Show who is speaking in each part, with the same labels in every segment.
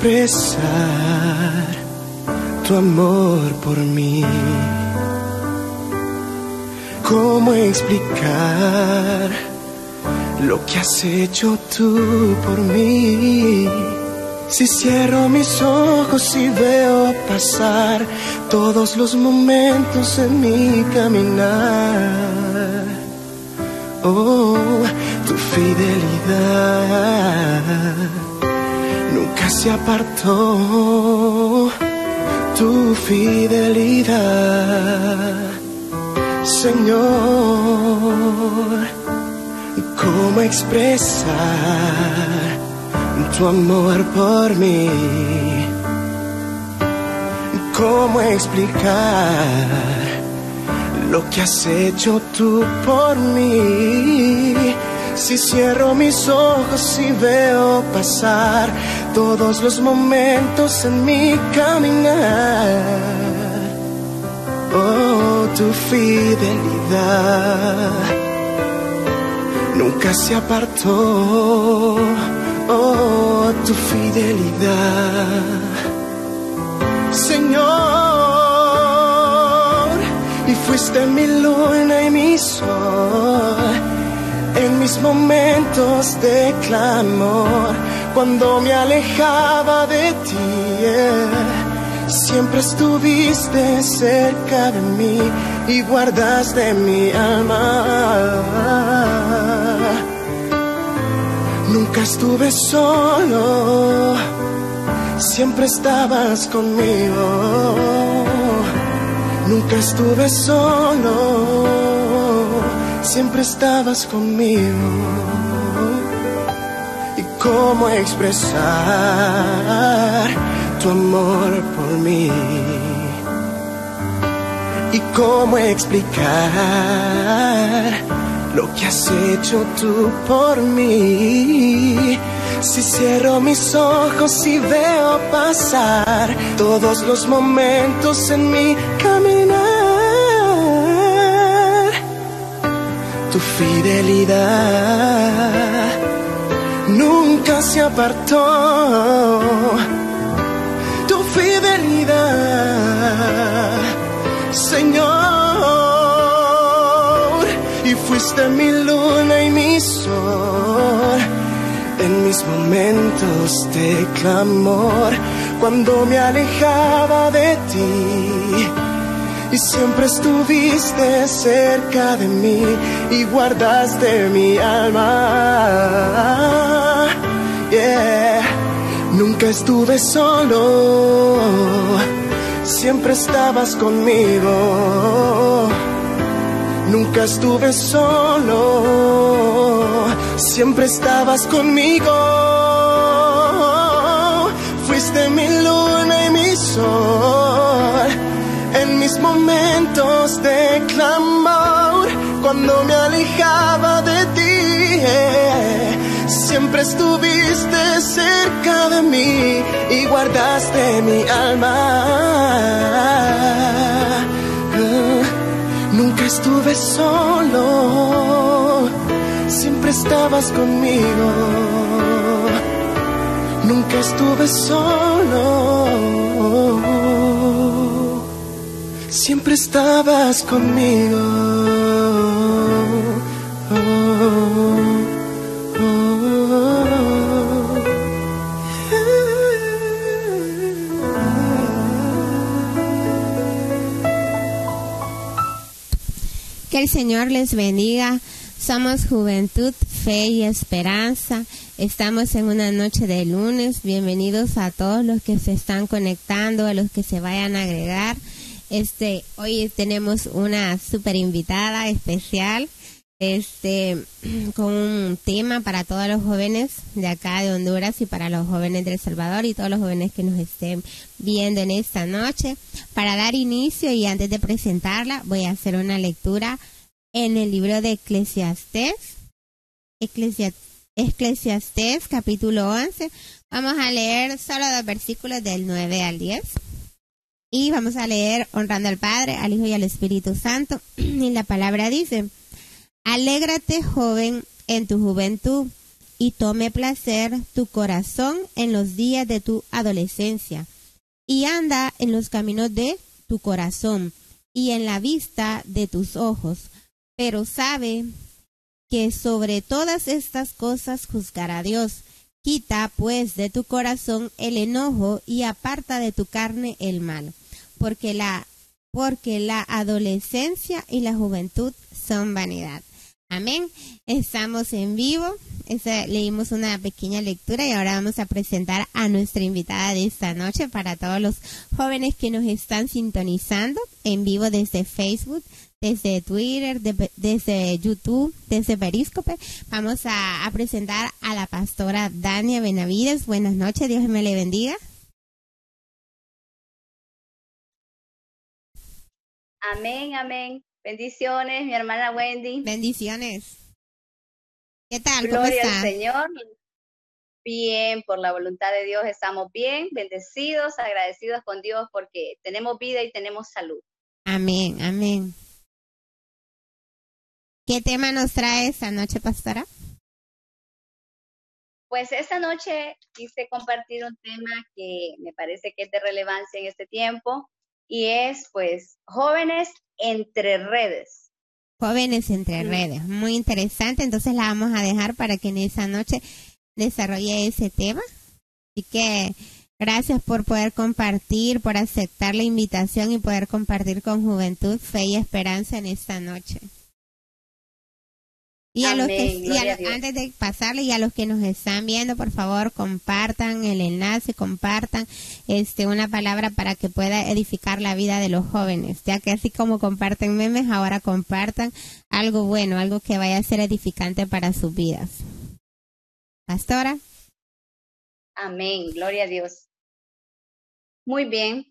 Speaker 1: expresar tu amor por mí. ¿Cómo explicar lo que has hecho tú por mí? Si cierro mis ojos y veo pasar todos los momentos en mi caminar, oh, tu fidelidad se apartó, tu fidelidad, Señor, ¿cómo expresar? tu amor por mí. ¿Cómo explicar lo que has hecho tú por mí? Si cierro mis ojos y veo pasar todos los momentos en mi caminar. Oh, tu fidelidad nunca se apartó oh, tu fidelidad, Señor, y fuiste mi luna y mi sol en mis momentos de clamor, cuando me alejaba de ti. Siempre estuviste cerca de mí y guardaste mi alma Nunca estuve solo, siempre estabas conmigo. Nunca estuve solo, siempre estabas conmigo. ¿Y cómo expresar tu amor por mí? ¿Y cómo explicar? lo que has hecho tú por mí. Si cierro mis ojos y veo pasar todos los momentos en mi caminar, fidelidad nunca se apartó. Tu fidelidad, Señor fuiste mi luna y mi sol en mis momentos de clamor, cuando me alejaba de ti. Y siempre estuviste cerca de mí y guardaste mi alma. Yeah. Nunca estuve solo, siempre estabas conmigo Nunca estuve solo, siempre estabas conmigo. Fuiste mi luna y mi sol momentos de clamor, cuando me alejaba de ti. Siempre estuviste cerca de mí y guardaste mi alma Nunca estuve solo, siempre estabas conmigo. Nunca estuve solo, siempre estabas conmigo.
Speaker 2: el Señor les bendiga. Somos Juventud, Fe y Esperanza. Estamos en una noche de lunes. Bienvenidos a todos los que se están conectando, a los que se vayan a agregar. Este, hoy tenemos una super invitada especial este con un tema para todos los jóvenes de acá de Honduras y para los jóvenes de El Salvador y todos los jóvenes que nos estén viendo en esta noche. Para dar inicio y antes de presentarla, voy a hacer una lectura en el libro de Eclesiastés. Eclesiastés capítulo 11. Vamos a leer solo dos versículos del 9 al 10. Y vamos a leer honrando al Padre, al Hijo y al Espíritu Santo. Y la palabra dice, Alégrate, joven, en tu juventud, y tome placer tu corazón en los días de tu adolescencia y anda en los caminos de tu corazón y en la vista de tus ojos, pero sabe que sobre todas estas cosas juzgará Dios. Quita pues de tu corazón el enojo y aparta de tu carne el mal, porque la porque la adolescencia y la juventud son vanidad. Amén. Estamos en vivo. leímos una pequeña lectura y ahora vamos a presentar a nuestra invitada de esta noche para todos los jóvenes que nos están sintonizando en vivo desde Facebook, desde Twitter, desde YouTube, desde Periscope. Vamos a, a, presentar a la pastora Dania Benavides. Buenas noches, Dios me le bendiga.
Speaker 3: Amén, amén. Bendiciones, mi hermana Wendy.
Speaker 2: Bendiciones. ¿Qué tal?
Speaker 3: Gloria al Señor. Bien, por la voluntad de Dios estamos bien, bendecidos, agradecidos con Dios porque tenemos vida y tenemos salud.
Speaker 2: Amén, amén. ¿Qué tema nos trae esta noche, pastora?
Speaker 3: Pues esta noche quise compartir un tema que me parece que es de relevancia en este tiempo y es pues jóvenes entre redes.
Speaker 2: Jóvenes entre redes, muy interesante, entonces la vamos a dejar para que en esa noche desarrolle ese tema. Así que gracias por poder compartir, por aceptar la invitación y poder compartir con Juventud, Fe y Esperanza en esta noche. Y a los que, antes de pasarle y a los que nos están viendo, por favor, compartan el enlace, compartan este una palabra para que pueda edificar la vida de los jóvenes, ya que así como comparten memes, ahora compartan algo bueno, algo que vaya a ser edificante para sus vidas. Pastora.
Speaker 3: Amén, gloria a Dios. Muy bien,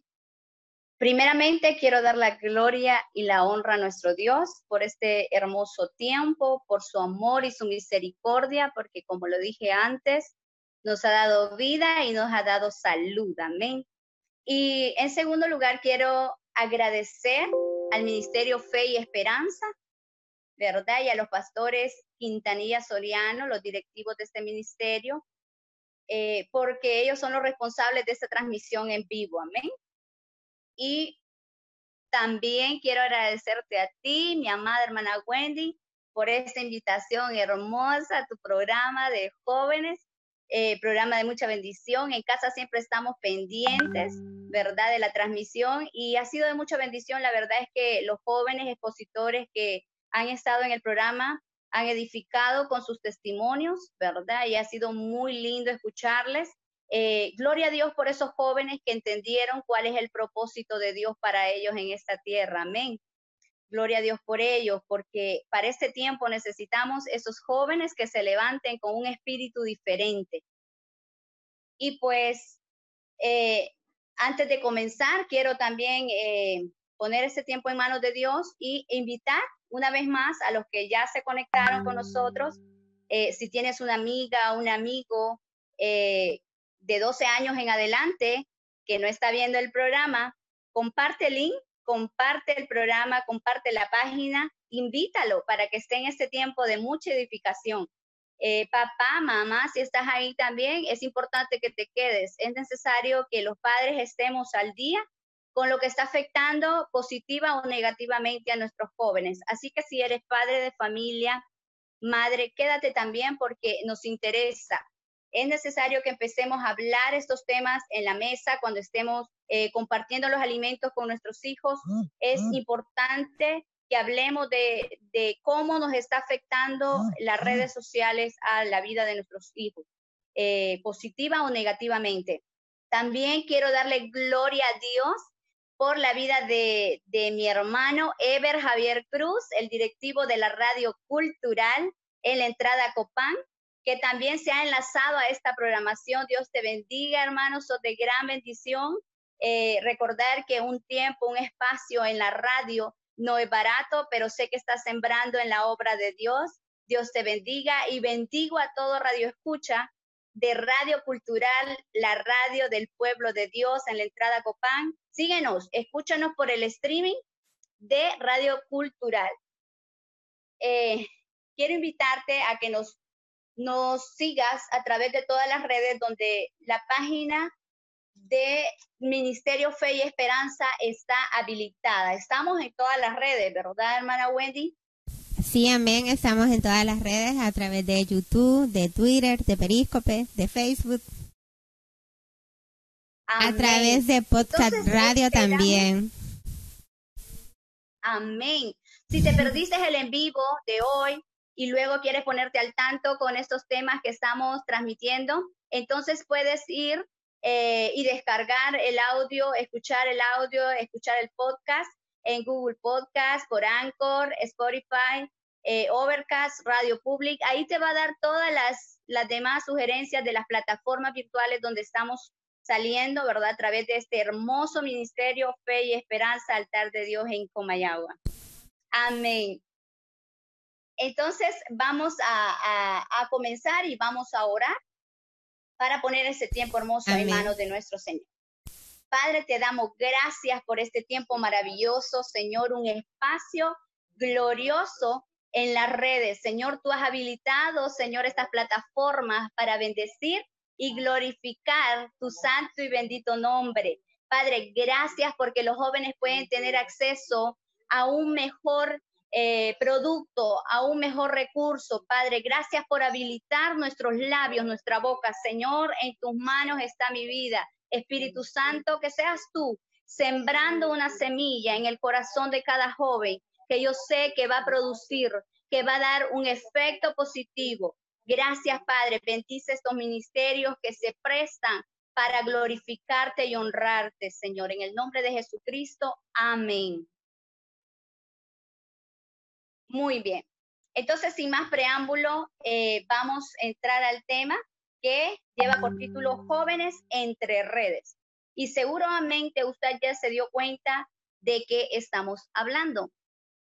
Speaker 3: Primeramente quiero dar la gloria y la honra a nuestro Dios por este hermoso tiempo, por su amor y su misericordia, porque como lo dije antes, nos ha dado vida y nos ha dado salud. Amén. Y en segundo lugar, quiero agradecer al Ministerio Fe y Esperanza, ¿verdad? Y a los pastores Quintanilla Soriano, los directivos de este ministerio, eh, porque ellos son los responsables de esta transmisión en vivo. Amén. Y también quiero agradecerte a ti, mi amada hermana Wendy, por esta invitación hermosa a tu programa de jóvenes, eh, programa de mucha bendición. En casa siempre estamos pendientes, ¿verdad?, de la transmisión y ha sido de mucha bendición. La verdad es que los jóvenes expositores que han estado en el programa han edificado con sus testimonios, ¿verdad? Y ha sido muy lindo escucharles. Eh, gloria a Dios por esos jóvenes que entendieron cuál es el propósito de Dios para ellos en esta tierra. Amén. Gloria a Dios por ellos, porque para este tiempo necesitamos esos jóvenes que se levanten con un espíritu diferente. Y pues, eh, antes de comenzar, quiero también eh, poner este tiempo en manos de Dios y invitar una vez más a los que ya se conectaron con nosotros, si tienes una amiga, un amigo de 12 años en adelante que no está viendo el programa, comparte el link, comparte el programa, comparte la página, invítalo para que esté en este tiempo de mucha edificación. Eh, papá, mamá, si estás ahí también, es importante que te quedes. Es necesario que los padres estemos al día con lo que está afectando positiva o negativamente a nuestros jóvenes. Así que si eres padre de familia, madre, quédate también porque nos interesa es necesario que empecemos a hablar estos temas en la mesa cuando estemos eh, compartiendo los alimentos con nuestros hijos. Ah, es ah. importante que hablemos de, cómo nos está afectando ah, las redes sociales a la vida de nuestros hijos, eh, positiva o negativamente. También quiero darle gloria a Dios por la vida de, de mi hermano Ever Javier Cruz, el directivo de la radio cultural en la entrada Copán que también se ha enlazado a esta programación. Dios te bendiga, hermanos, sos de gran bendición. Eh, recordar que un tiempo, un espacio en la radio no es barato, pero sé que estás sembrando en la obra de Dios. Dios te bendiga y bendigo a todo Radio Escucha de Radio Cultural, la radio del pueblo de Dios en la entrada Copán. Síguenos, escúchanos por el streaming de Radio Cultural. Eh, quiero invitarte a que nos nos sigas a través de todas las redes donde la página de Ministerio Fe y Esperanza está habilitada. Estamos en todas las redes, ¿verdad, hermana Wendy?
Speaker 2: Sí, amén. Estamos en todas las redes a través de YouTube, de Twitter, de Periscope, de Facebook. A través de podcast radio también.
Speaker 3: Amén. Si te perdiste el en vivo de hoy y luego quieres ponerte al tanto con estos temas que estamos transmitiendo, entonces puedes ir eh, y descargar el audio, escuchar el audio, escuchar el podcast en Google Podcast, por Anchor, Spotify, eh, Overcast, Radio Public. Ahí te va a dar todas las, las demás sugerencias de las plataformas virtuales donde estamos saliendo, ¿verdad? A través de este hermoso ministerio Fe y Esperanza, Altar de Dios en Comayagua. Amén. Entonces vamos a, a comenzar y vamos a orar para poner ese tiempo hermoso en manos de nuestro Señor. Padre, te damos gracias por este tiempo maravilloso, Señor, un espacio glorioso en las redes. Señor, tú has habilitado, Señor, estas plataformas para bendecir y glorificar tu santo y bendito nombre. Padre, gracias porque los jóvenes pueden tener acceso a un mejor eh, producto, a un mejor recurso. Padre, gracias por habilitar nuestros labios, nuestra boca. Señor, en tus manos está mi vida. Espíritu Santo, que seas tú sembrando una semilla en el corazón de cada joven que yo sé que va a producir, que va a dar un efecto positivo. Gracias, Padre. Bendice estos ministerios que se prestan para glorificarte y honrarte, Señor. En el nombre de Jesucristo. Amén. Muy bien. Entonces, sin más preámbulo, eh, vamos a entrar al tema que lleva por título Jóvenes entre redes. Y seguramente usted ya se dio cuenta de qué estamos hablando.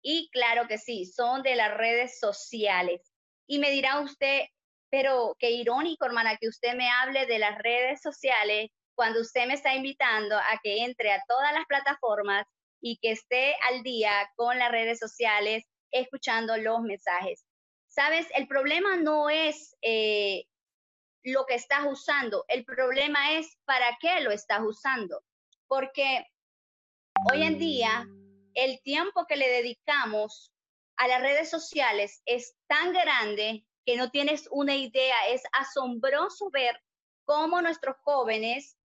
Speaker 3: Y claro que sí, son de las redes sociales. Y me dirá usted, pero qué irónico, hermana, que usted me hable de las redes sociales cuando usted me está invitando a que entre a todas las plataformas y que esté al día con las redes sociales escuchando los mensajes. Sabes, el problema no es eh, lo que estás usando, el problema es para qué lo estás usando. Porque hoy en día el tiempo que le dedicamos a las redes sociales es tan grande que no tienes una idea. Es asombroso ver cómo nuestros jóvenes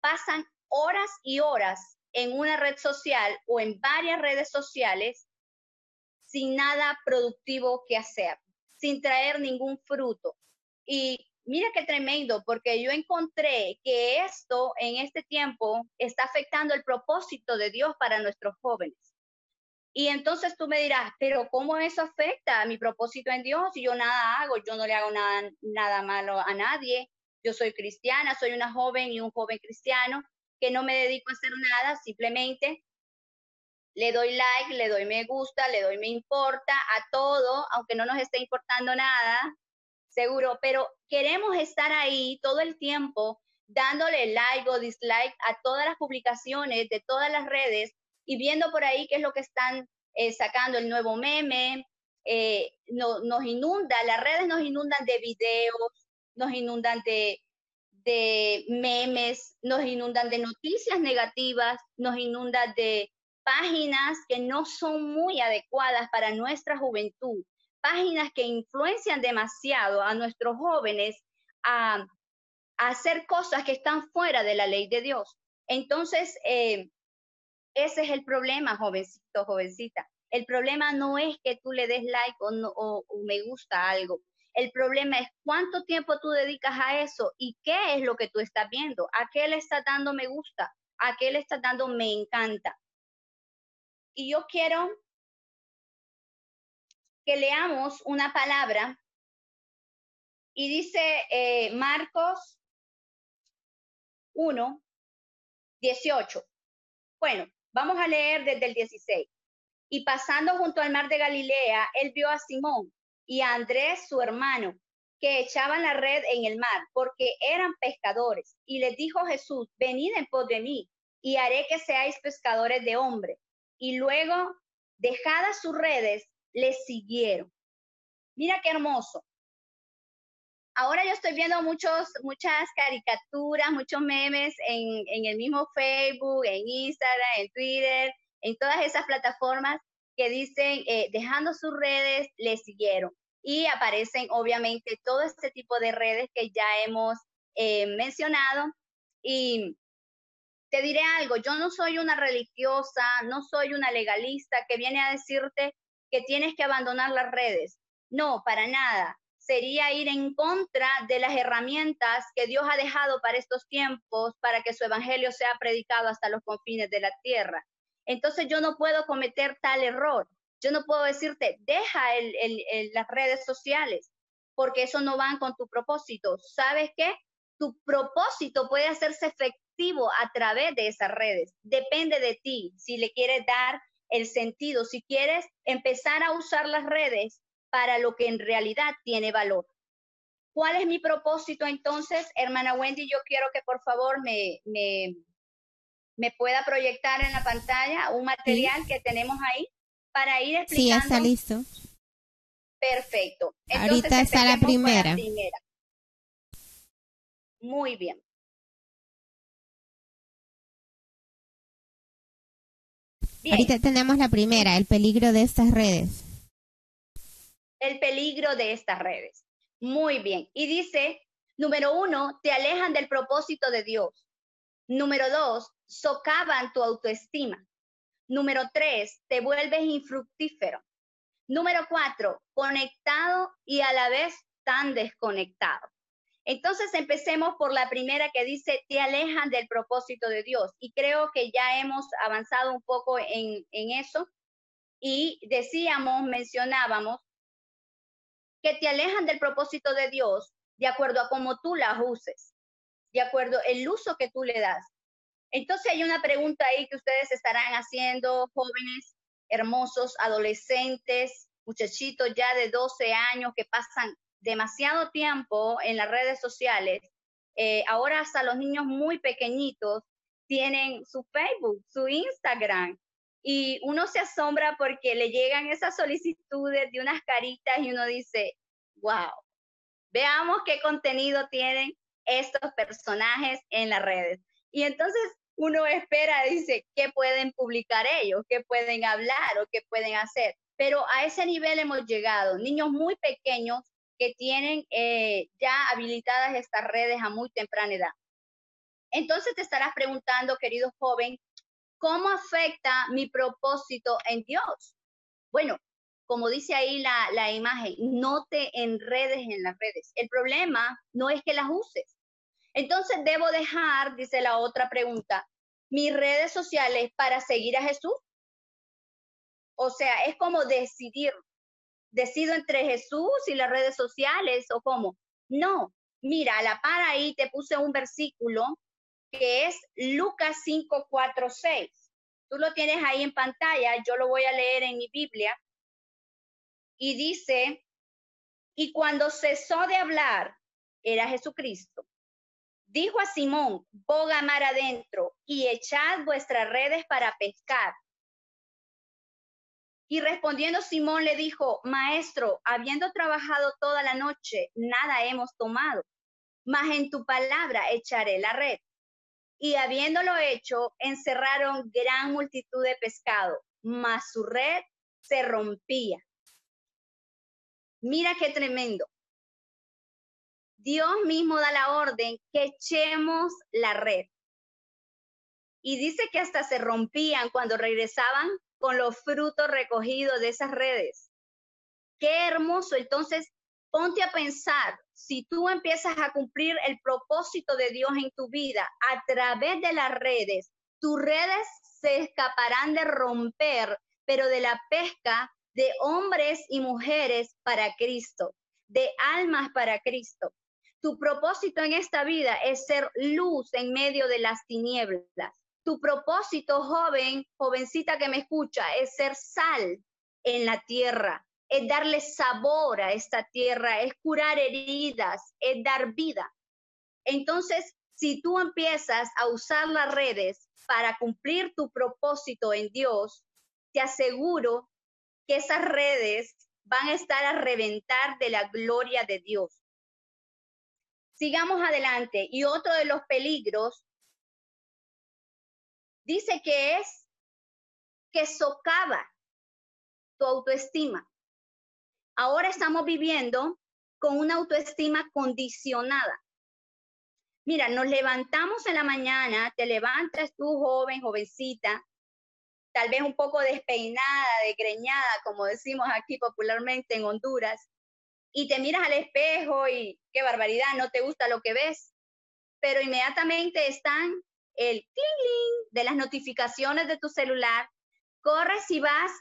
Speaker 3: pasan horas y horas en una red social o en varias redes sociales sin nada productivo que hacer, sin traer ningún fruto. Y mira qué tremendo, porque yo encontré que esto en este tiempo está afectando el propósito de Dios para nuestros jóvenes. Y entonces tú me dirás, pero ¿cómo eso afecta a mi propósito en Dios? Si yo nada hago, yo no le hago nada, nada malo a nadie. Yo soy cristiana, soy una joven y un joven cristiano que no me dedico a hacer nada, simplemente le doy like, le doy me gusta, le doy me importa a todo, aunque no nos esté importando nada, seguro, pero queremos estar ahí todo el tiempo dándole like o dislike a todas las publicaciones de todas las redes y viendo por ahí qué es lo que están eh, sacando el nuevo meme, eh, nos inunda, las redes nos inundan de videos, nos inundan de, de memes, nos inundan de noticias negativas, nos inundan de páginas que no son muy adecuadas para nuestra juventud, páginas que influencian demasiado a nuestros jóvenes a, hacer cosas que están fuera de la ley de Dios. Entonces, eh, ese es el problema, jovencito, jovencita. El problema no es que tú le des like o, me gusta algo. El problema es cuánto tiempo tú dedicas a eso y qué es lo que tú estás viendo. ¿A qué le estás dando me gusta? ¿A qué le estás dando me encanta? Y yo quiero que leamos una palabra y dice eh, Marcos 1, 18. Bueno, vamos a leer desde el 16. Y pasando junto al mar de Galilea, él vio a Simón y a Andrés, su hermano, que echaban la red en el mar, porque eran pescadores. Y les dijo Jesús, venid en pos de mí, y haré que seáis pescadores de hombres y luego, dejadas sus redes, le siguieron. Mira qué hermoso. ahora yo estoy viendo muchos, muchas caricaturas, muchos memes en, en el mismo Facebook, en Instagram, en Twitter, en todas esas plataformas que dicen, eh, dejando sus redes, le siguieron. Y aparecen obviamente todo este tipo de redes que ya hemos eh, mencionado. Y te diré algo, yo no soy una religiosa, no soy una legalista que viene a decirte que tienes que abandonar las redes. No, para nada. Sería ir en contra de las herramientas que Dios ha dejado para estos tiempos, para que su evangelio sea predicado hasta los confines de la tierra. Entonces yo no puedo cometer tal error. Yo no puedo decirte, deja las redes sociales, porque eso no va con tu propósito. ¿Sabes qué? Tu propósito puede hacerse efectivo a través de esas redes. Depende de ti si le quieres dar el sentido, si quieres empezar a usar las redes para lo que en realidad tiene valor. ¿Cuál es mi propósito entonces, hermana Wendy? Yo quiero que por favor me, me, me pueda proyectar en la pantalla un material que tenemos ahí para ir explicando.
Speaker 2: Sí, está listo.
Speaker 3: Perfecto.
Speaker 2: Ahorita está la primera.
Speaker 3: Muy bien.
Speaker 2: Ahorita tenemos la primera, el peligro de estas redes.
Speaker 3: El peligro de estas redes. Muy bien. Y dice, número uno, te alejan del propósito de Dios. Número dos, socavan tu autoestima. Número tres, te vuelves infructífero. Número cuatro, conectado y a la vez tan desconectado. Entonces empecemos por la primera que dice, te alejan del propósito de Dios. Y creo que ya hemos avanzado un poco en, eso. Y decíamos, mencionábamos, que te alejan del propósito de Dios de acuerdo a cómo tú las uses, de acuerdo el uso que tú le das. Entonces hay una pregunta ahí que ustedes estarán haciendo, jóvenes, hermosos, adolescentes, muchachitos ya de 12 años que pasan demasiado tiempo en las redes sociales, eh, ahora hasta los niños muy pequeñitos tienen su Facebook, su Instagram, y uno se asombra porque le llegan esas solicitudes de unas caritas y uno dice, wow, veamos qué contenido tienen estos personajes en las redes. Y entonces uno espera, dice, ¿qué pueden publicar ellos? ¿Qué pueden hablar o qué pueden hacer? Pero a ese nivel hemos llegado. Niños muy pequeños que tienen eh, ya habilitadas estas redes a muy temprana edad. Entonces te estarás preguntando, querido joven, ¿cómo afecta mi propósito en Dios? Bueno, como dice ahí la, la imagen, no te enredes en las redes. El problema no es que las uses. Entonces debo dejar, dice la otra pregunta, mis redes sociales para seguir a Jesús. O sea, es como decidir, decido entre Jesús y las redes sociales o cómo. No, mira, a la par ahí te puse un versículo que es Lucas 5, 4, 6. Tú lo tienes ahí en pantalla, yo lo voy a leer en mi Biblia. Y dice, y cuando cesó de hablar, era Jesucristo. Dijo a Simón, boga mar adentro y echad vuestras redes para pescar. Y respondiendo Simón le dijo, Maestro, habiendo trabajado toda la noche, nada hemos tomado, mas en tu palabra echaré la red. Y habiéndolo hecho, encerraron gran multitud de pescado, mas su red se rompía. Mira qué tremendo. Dios mismo da la orden que echemos la red. Y dice que hasta se rompían cuando regresaban con los frutos recogidos de esas redes. Qué hermoso. Entonces, ponte a pensar, si tú empiezas a cumplir el propósito de Dios en tu vida a través de las redes, tus redes se escaparán de romper, pero de la pesca de hombres y mujeres para Cristo, de almas para Cristo. Tu propósito en esta vida es ser luz en medio de las tinieblas. Tu propósito, joven, jovencita que me escucha, es ser sal en la tierra, es darle sabor a esta tierra, es curar heridas, es dar vida. Entonces, si tú empiezas a usar las redes para cumplir tu propósito en Dios, te aseguro que esas redes van a estar a reventar de la gloria de Dios. Sigamos adelante. Y otro de los peligros dice que es que socava tu autoestima. Ahora estamos viviendo con una autoestima condicionada. Mira, nos levantamos en la mañana, te levantas tú joven, jovencita, tal vez un poco despeinada, desgreñada, como decimos aquí popularmente en Honduras, y te miras al espejo y qué barbaridad, no te gusta lo que ves, pero inmediatamente están el cling de las notificaciones de tu celular, corres y vas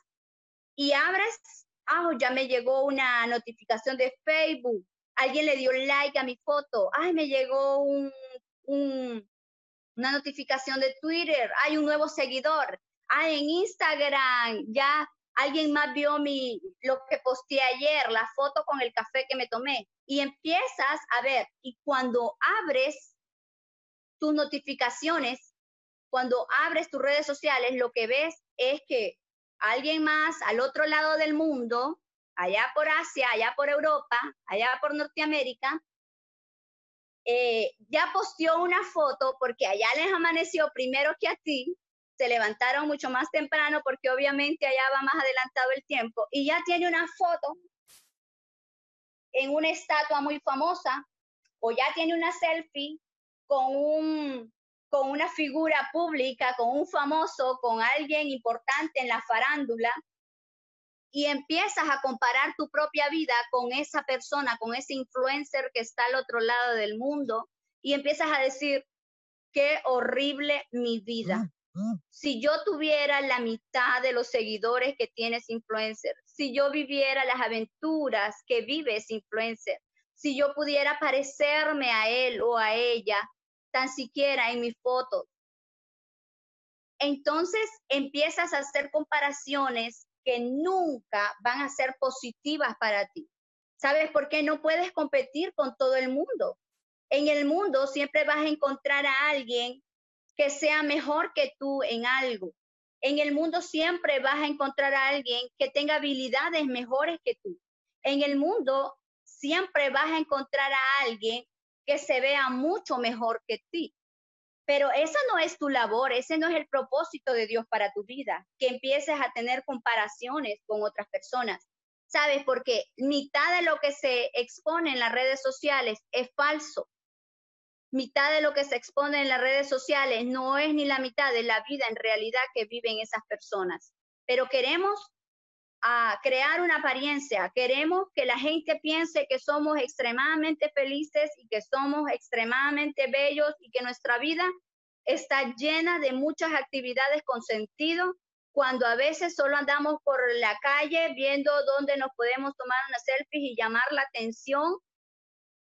Speaker 3: y abres, ah, ya me llegó una notificación de Facebook, alguien le dio like a mi foto, ay, me llegó un, una notificación de Twitter, hay un nuevo seguidor, ay, en Instagram ya alguien más vio mi, lo que posteé ayer, la foto con el café que me tomé, y empiezas a ver, y cuando abres tus notificaciones, cuando abres tus redes sociales, lo que ves es que alguien más al otro lado del mundo, allá por Asia, allá por Europa, allá por Norteamérica, eh, ya posteó una foto porque allá les amaneció primero que a ti, se levantaron mucho más temprano porque obviamente allá va más adelantado el tiempo y ya tiene una foto en una estatua muy famosa o ya tiene una selfie con un con una figura pública, con un famoso, con alguien importante en la farándula, y empiezas a comparar tu propia vida con esa persona, con ese influencer que está al otro lado del mundo, y empiezas a decir, qué horrible mi vida. Si yo tuviera la mitad de los seguidores que tienes influencer, si yo viviera las aventuras que vive ese influencer, si yo pudiera parecerme a él o a ella, tan siquiera en mis fotos. Entonces empiezas a hacer comparaciones que nunca van a ser positivas para ti. ¿Sabes por qué no puedes competir con todo el mundo? En el mundo siempre vas a encontrar a alguien que sea mejor que tú en algo. En el mundo siempre vas a encontrar a alguien que tenga habilidades mejores que tú. En el mundo siempre vas a encontrar a alguien que se vea mucho mejor que ti. Pero esa no es tu labor, ese no es el propósito de Dios para tu vida, que empieces a tener comparaciones con otras personas. ¿Sabes? Porque mitad de lo que se expone en las redes sociales es falso. Mitad de lo que se expone en las redes sociales no es ni la mitad de la vida en realidad que viven esas personas. Pero queremos a crear una apariencia. Queremos que la gente piense que somos extremadamente felices y que somos extremadamente bellos y que nuestra vida está llena de muchas actividades con sentido, cuando a veces solo andamos por la calle viendo dónde nos podemos tomar una selfie y llamar la atención,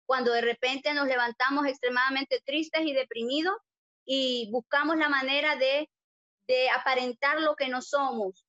Speaker 3: cuando de repente nos levantamos extremadamente tristes y deprimidos y buscamos la manera de, de aparentar lo que no somos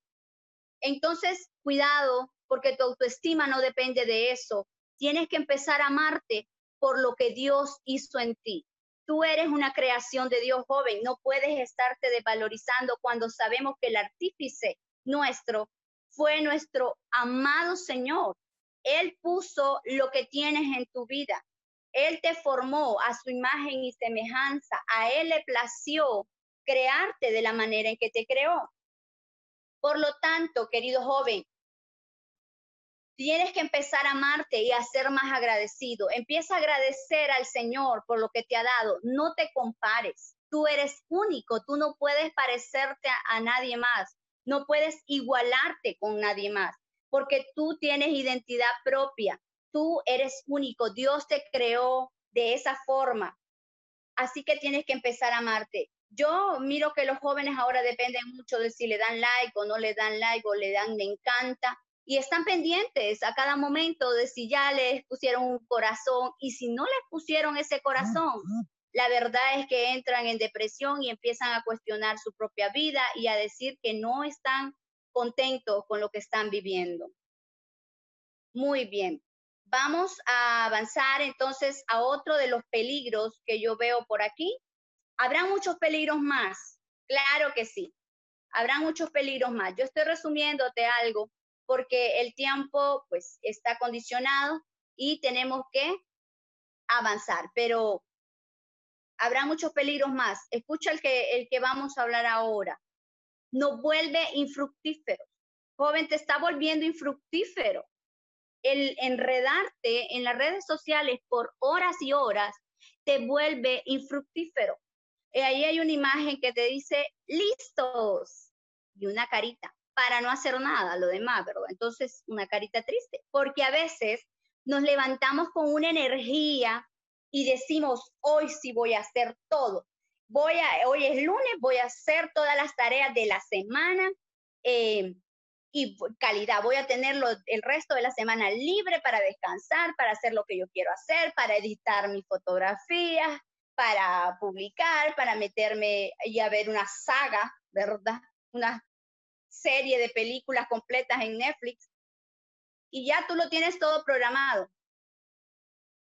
Speaker 3: entonces, cuidado, porque tu autoestima no depende de eso. Tienes que empezar a amarte por lo que Dios hizo en ti. Tú eres una creación de Dios joven, no puedes estarte desvalorizando cuando sabemos que el artífice nuestro fue nuestro amado Señor. Él puso lo que tienes en tu vida. Él te formó a su imagen y semejanza. A Él le plació crearte de la manera en que te creó. Por lo tanto, querido joven, tienes que empezar a amarte y a ser más agradecido. Empieza a agradecer al Señor por lo que te ha dado. No te compares. Tú eres único. Tú no puedes parecerte a, nadie más. No puedes igualarte con nadie más porque tú tienes identidad propia. Tú eres único. Dios te creó de esa forma. Así que tienes que empezar a amarte yo miro que los jóvenes ahora dependen mucho de si le dan like o no le dan like o le dan me encanta y están pendientes a cada momento de si ya les pusieron un corazón y si no les pusieron ese corazón. La verdad es que entran en depresión y empiezan a cuestionar su propia vida y a decir que no están contentos con lo que están viviendo. Muy bien. Vamos a avanzar entonces a otro de los peligros que yo veo por aquí Habrá muchos peligros más, claro que sí. Habrá muchos peligros más. Yo estoy resumiéndote algo porque el tiempo pues está condicionado y tenemos que avanzar, pero habrá muchos peligros más. Escucha el que, el que vamos a hablar ahora. Nos vuelve infructíferos. Joven, te está volviendo infructífero. El enredarte en las redes sociales por horas y horas te vuelve infructífero. Y ahí hay una imagen que te dice, listos, y una carita, para no hacer nada, lo demás, ¿verdad? Entonces, una carita triste, porque a veces nos levantamos con una energía y decimos, hoy sí voy a hacer todo. Voy a, hoy es lunes, voy a hacer todas las tareas de la semana eh, y calidad. Voy a tenerlo el resto de la semana libre para descansar, para hacer lo que yo quiero hacer, para editar mis fotografías, para publicar, para meterme y a ver una saga, ¿verdad? Una serie de películas completas en Netflix. Y ya tú lo tienes todo programado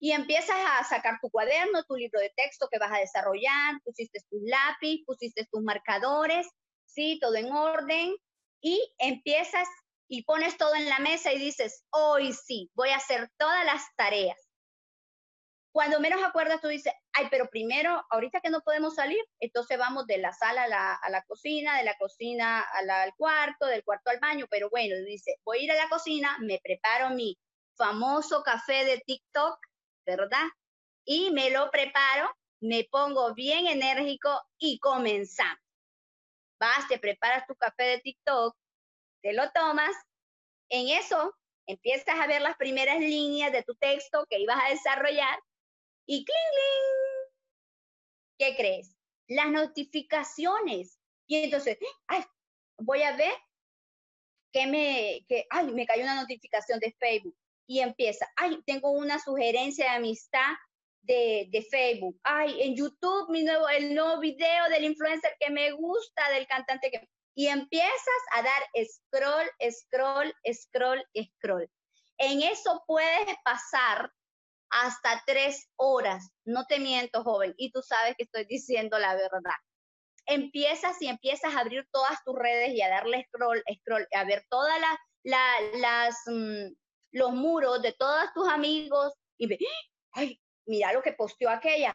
Speaker 3: y empiezas a sacar tu cuaderno, tu libro de texto que vas a desarrollar, pusiste tus lápiz, pusiste tus marcadores, sí, todo en orden y empiezas y pones todo en la mesa y dices, hoy sí, voy a hacer todas las tareas. Cuando menos acuerdas, tú dices, ay, pero primero, ahorita que no podemos salir, entonces vamos de la sala a la, cocina, de la cocina al cuarto, del cuarto al baño, pero bueno, dice, voy a ir a la cocina, me preparo mi famoso café de TikTok, ¿verdad? Y me lo preparo, me pongo bien enérgico y comenzamos. Vas, te preparas tu café de TikTok, te lo tomas, en eso empiezas a ver las primeras líneas de tu texto que ibas a desarrollar y cling, cling. ¿Qué crees? Las notificaciones. Y entonces, ay, voy a ver que me, que, ay, me cayó una notificación de Facebook y empieza, ay, tengo una sugerencia de amistad de, de, Facebook, ay, en YouTube, mi nuevo, el nuevo video del influencer que me gusta, del cantante que... Y empiezas a dar scroll, scroll, scroll, scroll. En eso puedes pasar hasta tres horas. No te miento, joven, y tú sabes que estoy diciendo la verdad. Empiezas y empiezas a abrir todas tus redes y a darle scroll, scroll, a ver todas las, las, mm, los muros de todos tus amigos y ve, ay, mira lo que posteó aquella,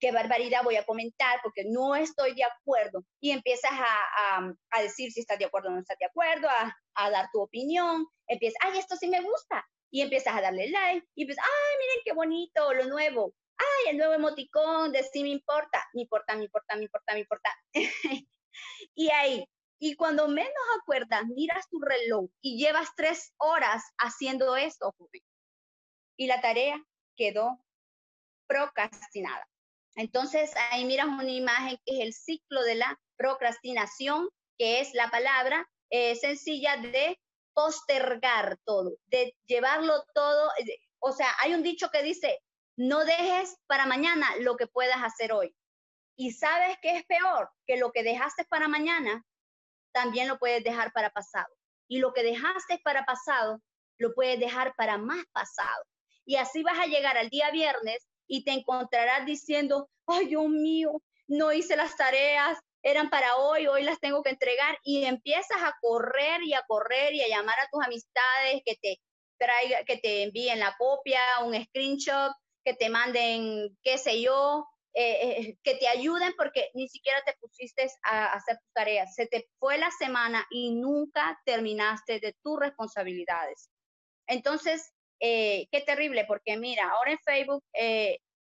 Speaker 3: qué barbaridad voy a comentar porque no estoy de acuerdo. Y empiezas a, a, decir si estás de acuerdo o no estás de acuerdo, a, a, dar tu opinión, empiezas, ay, esto sí me gusta. Y empiezas a darle like y empiezas, ay, miren qué bonito, lo nuevo. Ay, el nuevo emoticón de sí me importa, me importa, me importa, me importa, me importa. y ahí y cuando menos acuerdas, miras tu reloj y llevas tres horas haciendo esto, Y la tarea quedó procrastinada. Entonces ahí miras una imagen que es el ciclo de la procrastinación, que es la palabra eh, sencilla de postergar todo, de llevarlo todo. O sea, hay un dicho que dice, no dejes para mañana lo que puedas hacer hoy. Y sabes que es peor que lo que dejaste para mañana también lo puedes dejar para pasado. Y lo que dejaste para pasado, lo puedes dejar para más pasado. Y así vas a llegar al día viernes y te encontrarás diciendo, ay Dios mío, no hice las tareas, eran para hoy, hoy las tengo que entregar. Y empiezas a correr y a correr y a llamar a tus amistades que te traiga, que te envíen la copia, un screenshot, que te manden, qué sé yo, eh, eh, que te ayuden porque ni siquiera te pusiste a hacer tus tareas. Se te fue la semana y nunca terminaste de tus responsabilidades. Entonces, eh, qué terrible, porque mira, ahora en Facebook,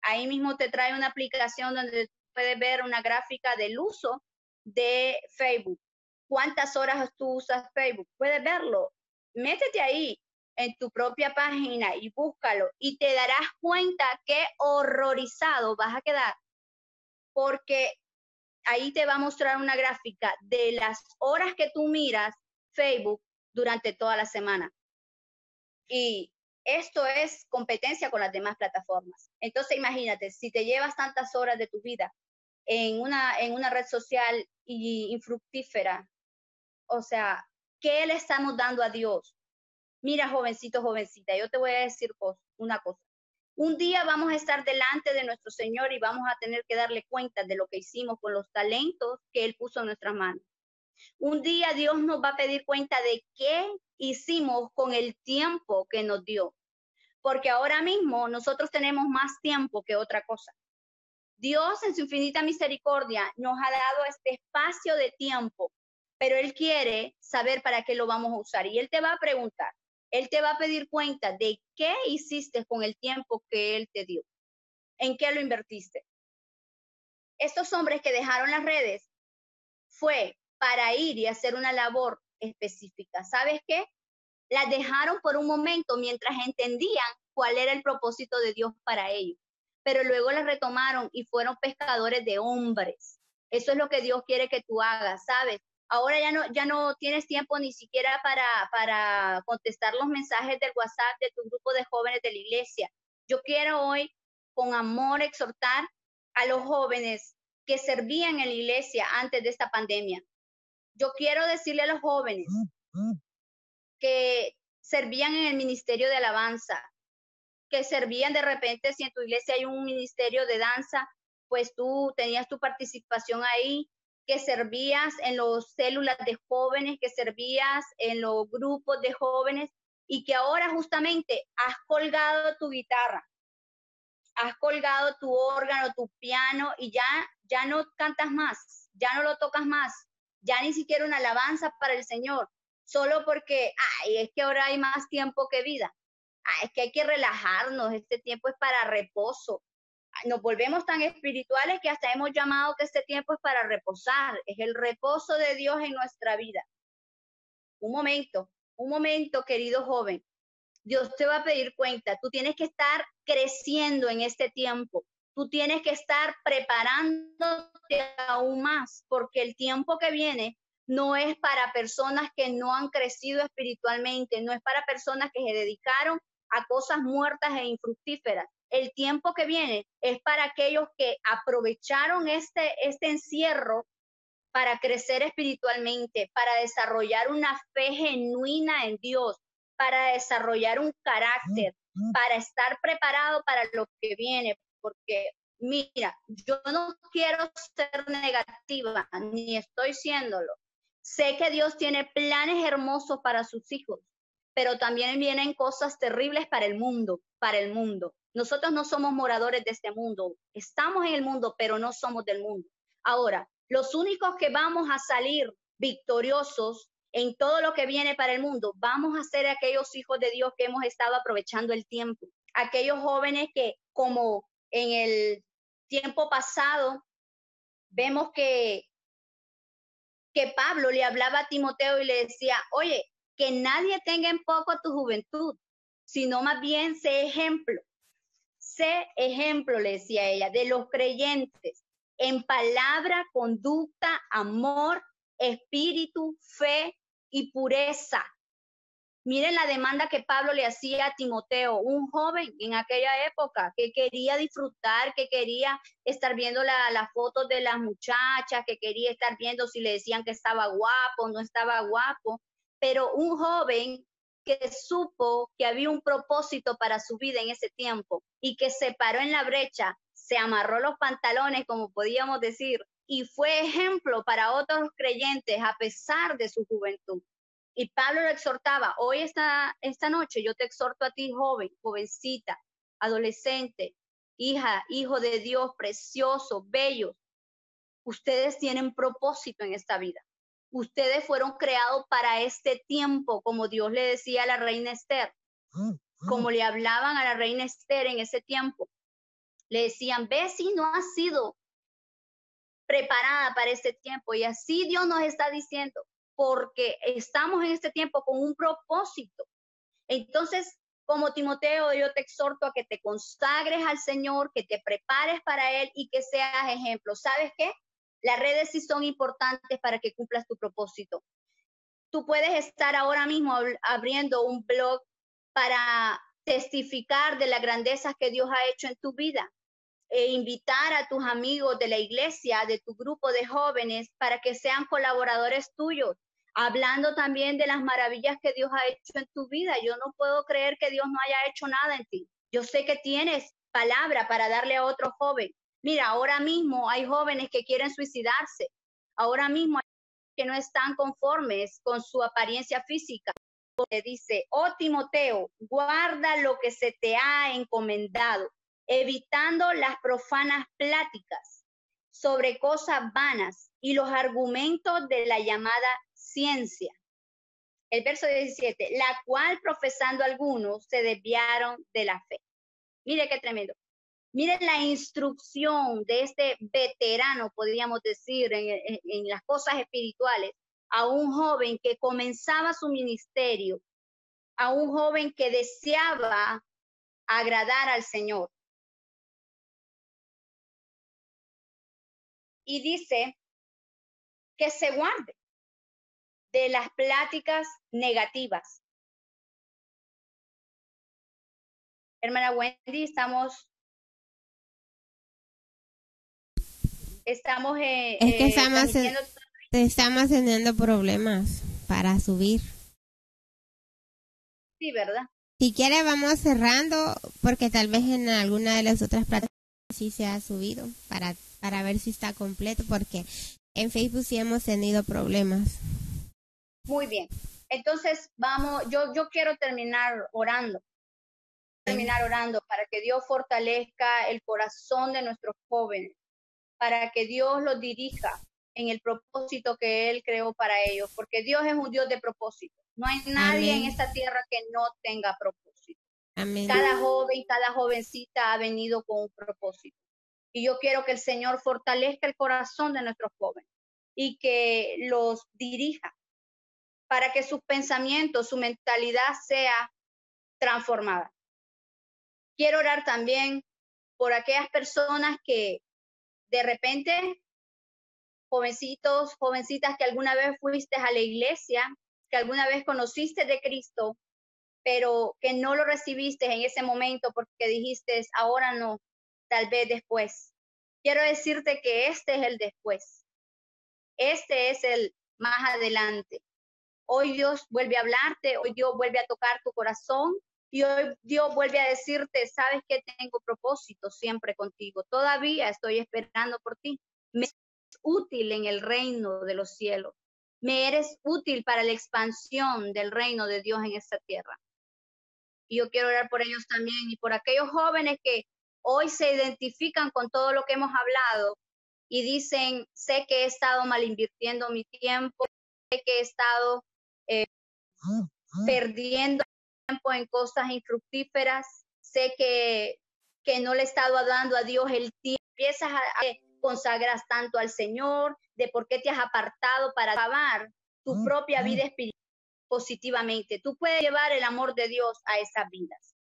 Speaker 3: ahí mismo te trae una aplicación donde puedes ver una gráfica del uso de Facebook. ¿Cuántas horas tú usas Facebook? Puedes verlo. Métete ahí en tu propia página y búscalo y te darás cuenta qué horrorizado vas a quedar porque ahí te va a mostrar una gráfica de las horas que tú miras Facebook durante toda la semana. Y esto es competencia con las demás plataformas. Entonces imagínate, si te llevas tantas horas de tu vida en una, en una red social y infructífera, o sea, ¿qué le estamos dando a Dios? Mira, jovencito, jovencita, yo te voy a decir una cosa. Un día vamos a estar delante de nuestro Señor y vamos a tener que darle cuenta de lo que hicimos con los talentos que Él puso en nuestras manos. Un día Dios nos va a pedir cuenta de qué hicimos con el tiempo que nos dio. porque ahora mismo nosotros tenemos más tiempo que otra cosa. Dios en su infinita misericordia nos ha dado este espacio de tiempo, pero Él quiere saber para qué lo vamos a usar y Él te va a preguntar, Él te va a pedir cuenta de qué hiciste con el tiempo que Él te dio, en qué lo invertiste. Estos hombres que dejaron las redes fue para ir y hacer una labor específica. ¿Sabes qué? Las dejaron por un momento mientras entendían cuál era el propósito de Dios para ellos pero luego las retomaron y fueron pescadores de hombres. Eso es lo que Dios quiere que tú hagas, ¿sabes? Ahora ya no, ya no tienes tiempo ni siquiera para, para contestar los mensajes del WhatsApp de tu grupo de jóvenes de la iglesia. Yo quiero hoy, con amor, exhortar a los jóvenes que servían en la iglesia antes de esta pandemia. Yo quiero decirle a los jóvenes que servían en el ministerio de alabanza, que servían de repente, si en tu iglesia hay un ministerio de danza, pues tú tenías tu participación ahí, que servías en los células de jóvenes, que servías en los grupos de jóvenes y que ahora justamente has colgado tu guitarra, has colgado tu órgano, tu piano y ya ya no cantas más, ya no lo tocas más, ya ni siquiera una alabanza para el Señor, solo porque ay, es que ahora hay más tiempo que vida. Ah, es que hay que relajarnos, este tiempo es para reposo. Nos volvemos tan espirituales que hasta hemos llamado que este tiempo es para reposar, es el reposo de Dios en nuestra vida. Un momento, un momento, querido joven. Dios te va a pedir cuenta. Tú tienes que estar creciendo en este tiempo. Tú tienes que estar preparándote aún más, porque el tiempo que viene no es para personas que no han crecido espiritualmente, no es para personas que se dedicaron a cosas muertas e infructíferas. El tiempo que viene es para aquellos que aprovecharon este, este encierro para crecer espiritualmente, para desarrollar una fe genuina en Dios, para desarrollar un carácter, mm, mm. para estar preparado para lo que viene, porque mira, yo no quiero ser negativa, ni estoy siéndolo. Sé que Dios tiene planes hermosos para sus hijos, pero también vienen cosas terribles para el mundo, para el mundo. Nosotros no somos moradores de este mundo, estamos en el mundo, pero no somos del mundo. Ahora, los únicos que vamos a salir victoriosos en todo lo que viene para el mundo, vamos a ser aquellos hijos de Dios que hemos estado aprovechando el tiempo, aquellos jóvenes que como en el tiempo pasado vemos que que Pablo le hablaba a Timoteo y le decía, oye, que nadie tenga en poco tu juventud, sino más bien sé ejemplo. Sé ejemplo, le decía ella, de los creyentes en palabra, conducta, amor, espíritu, fe y pureza. Miren la demanda que Pablo le hacía a Timoteo, un joven en aquella época que quería disfrutar, que quería estar viendo las la fotos de las muchachas, que quería estar viendo si le decían que estaba guapo, no estaba guapo pero un joven que supo que había un propósito para su vida en ese tiempo y que se paró en la brecha, se amarró los pantalones, como podíamos decir, y fue ejemplo para otros creyentes a pesar de su juventud. Y Pablo lo exhortaba, hoy esta, esta noche yo te exhorto a ti, joven, jovencita, adolescente, hija, hijo de Dios, precioso, bello. Ustedes tienen propósito en esta vida ustedes fueron creados para este tiempo, como Dios le decía a la reina Esther, mm, mm. como le hablaban a la reina Esther en ese tiempo. Le decían, ve si no has sido preparada para este tiempo. Y así Dios nos está diciendo, porque estamos en este tiempo con un propósito. Entonces, como Timoteo, yo te exhorto a que te consagres al Señor, que te prepares para Él y que seas ejemplo. ¿Sabes qué? Las redes sí son importantes para que cumplas tu propósito. Tú puedes estar ahora mismo abriendo un blog para testificar de la grandeza que Dios ha hecho en tu vida e invitar a tus amigos de la iglesia, de tu grupo de jóvenes, para que sean colaboradores tuyos, hablando también de las maravillas que Dios ha hecho en tu vida. Yo no puedo creer que Dios no haya hecho nada en ti. Yo sé que tienes palabra para darle a otro joven. Mira, ahora mismo hay jóvenes que quieren suicidarse. Ahora mismo hay que no están conformes con su apariencia física. dice, oh Timoteo, guarda lo que se te ha encomendado, evitando las profanas pláticas sobre cosas vanas y los argumentos de la llamada ciencia. El verso 17, la cual profesando algunos se desviaron de la fe. Mire qué tremendo. Mire la instrucción de este veterano, podríamos decir, en las cosas espirituales, a un joven que comenzaba su ministerio, a un joven que deseaba agradar al Señor. Y dice que se guarde de las pláticas negativas. Hermana Wendy, estamos estamos
Speaker 2: eh, es que eh, estamos estamos teniendo problemas para subir.
Speaker 3: Sí, ¿verdad?
Speaker 2: Si quiere vamos cerrando porque tal vez en alguna de las otras plataformas sí se ha subido para para ver si está completo porque en Facebook sí hemos tenido problemas.
Speaker 3: Muy bien. Entonces, vamos, yo yo quiero terminar orando. Terminar orando para que Dios fortalezca el corazón de nuestros jóvenes, para que Dios los dirija en el propósito que Él creó para ellos, porque Dios es un Dios de propósito. No hay nadie en esta tierra que no tenga propósito. Cada joven, cada jovencita ha venido con un propósito. Y yo quiero que el Señor fortalezca el corazón de nuestros jóvenes y que los dirija para que sus pensamientos, su mentalidad sea transformada. Quiero orar también por aquellas personas que de repente jovencitos, jovencitas que alguna vez fuiste a la iglesia, que alguna vez conociste de Cristo, pero que no lo recibiste en ese momento porque dijiste, ahora no, tal vez después. Quiero decirte que este es el después. Este es el más adelante. Hoy Dios vuelve a hablarte, hoy Dios vuelve a tocar tu corazón y hoy Dios vuelve a decirte, sabes que tengo propósito siempre contigo. Todavía estoy esperando por ti útil en el reino de los cielos. Me eres útil para la expansión del reino de Dios en esta tierra. Y yo quiero orar por ellos también y por aquellos jóvenes que hoy se identifican con todo lo que hemos hablado y dicen, sé que he estado mal invirtiendo mi tiempo, sé que he estado eh, perdiendo tiempo en cosas infructíferas, sé que, que no le he estado dando a Dios el tiempo. Empiezas a, consagras tanto al Señor, de por qué te has apartado para acabar tu propia vida espiritual positivamente. Tú puedes llevar el amor de Dios a esas vidas.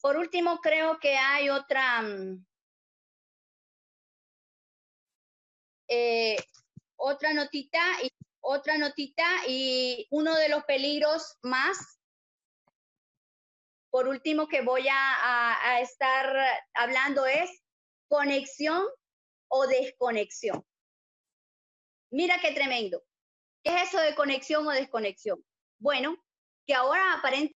Speaker 3: Por último, creo que hay otra, mm, eh, otra notita y otra notita y uno de los peligros más por último que voy a, estar hablando es conexión o desconexión. Mira qué tremendo. ¿Qué es eso de conexión o desconexión? Bueno, que ahora aparentemente